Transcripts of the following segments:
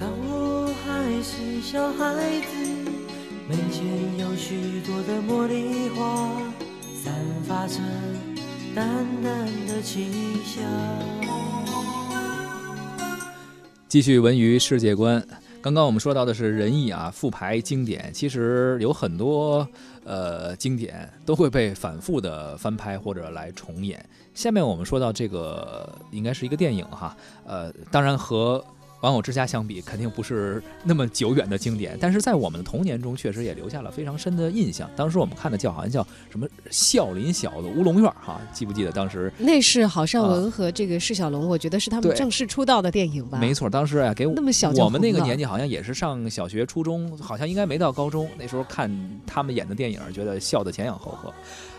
当我还是小孩子，门前有许多的茉莉花，散发着淡淡的清香。继续文娱世界观。刚刚我们说到的是仁义啊，复排经典，其实有很多呃经典都会被反复的翻拍或者来重演。下面我们说到这个应该是一个电影哈，呃，当然和。《玩偶之家》相比，肯定不是那么久远的经典，但是在我们的童年中，确实也留下了非常深的印象。当时我们看的叫好像叫什么笑林小子乌龙院哈，记不记得当时？那是郝邵文和这个释小龙，我觉得是他们正式出道的电影吧？没错，当时啊，给我那么小，我们那个年纪好像也是上小学、初中，好像应该没到高中。那时候看他们演的电影，觉得笑得前仰后合。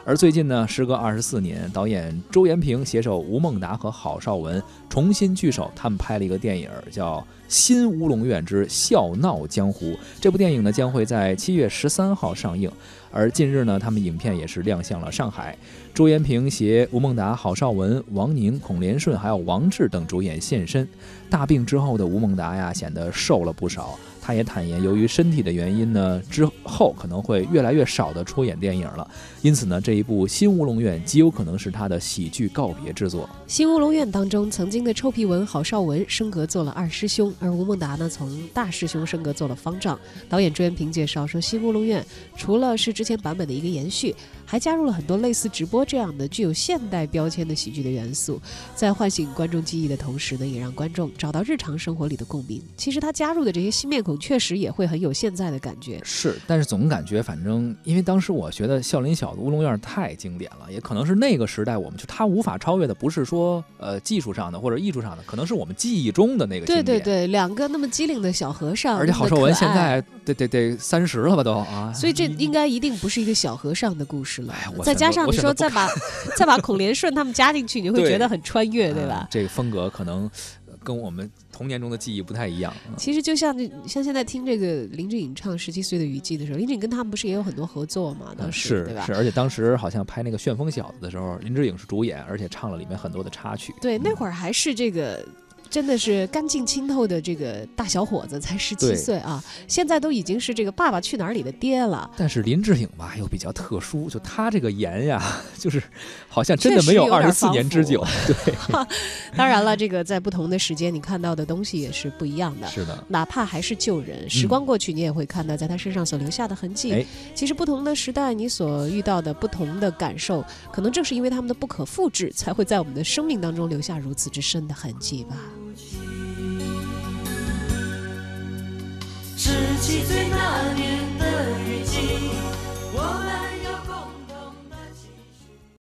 而最近呢，时隔二十四年，导演周延平携手吴孟达和郝邵文重新聚首，他们拍了一个电影，叫《新乌龙院之笑闹江湖》。这部电影呢，将会在七月十三号上映。而近日呢，他们影片也是亮相了上海。朱延平携吴孟达、郝邵文、王宁、孔连顺还有王志等主演现身。大病之后的吴孟达呀，显得瘦了不少。他也坦言，由于身体的原因呢，之后可能会越来越少的出演电影了。因此呢，这一部《新乌龙院》极有可能是他的喜剧告别之作。《新乌龙院》当中，曾经的臭皮文郝邵文升格做了二师兄，而吴孟达呢，从大师兄升格做了方丈。导演朱延平介绍说，《新乌龙院》除了是之前版本的一个延续，还加入了很多类似直播这样的具有现代标签的喜剧的元素，在唤醒观众记忆的同时呢，也让观众找到日常生活里的共鸣。其实他加入的这些新面孔。确实也会很有现在的感觉，是，但是总感觉，反正因为当时我觉得孝林小的乌龙院太经典了，也可能是那个时代，我们就他无法超越的，不是说呃技术上的或者艺术上的，可能是我们记忆中的那个。对对对，两个那么机灵的小和尚，而且郝邵文现在得得得三十了吧都啊，所以这应该一定不是一个小和尚的故事了。再加上你说再把 再把孔连顺他们加进去，你会觉得很穿越，对吧？这个风格可能。跟我们童年中的记忆不太一样。其实就像像现在听这个林志颖唱《十七岁的雨季》的时候，林志颖跟他们不是也有很多合作嘛？当时对吧？是，而且当时好像拍那个《旋风小子》的时候，林志颖是主演，而且唱了里面很多的插曲。对，那会儿还是这个。真的是干净清透的这个大小伙子，才十七岁啊！现在都已经是这个《爸爸去哪儿》里的爹了。但是林志颖吧，又比较特殊，就他这个颜呀，就是好像真的没有二十四年之久。对，当然了，这个在不同的时间，你看到的东西也是不一样的。是的，哪怕还是旧人，时光过去，你也会看到在他身上所留下的痕迹。其实不同的时代，你所遇到的不同的感受，可能正是因为他们的不可复制，才会在我们的生命当中留下如此之深的痕迹吧。十七岁那。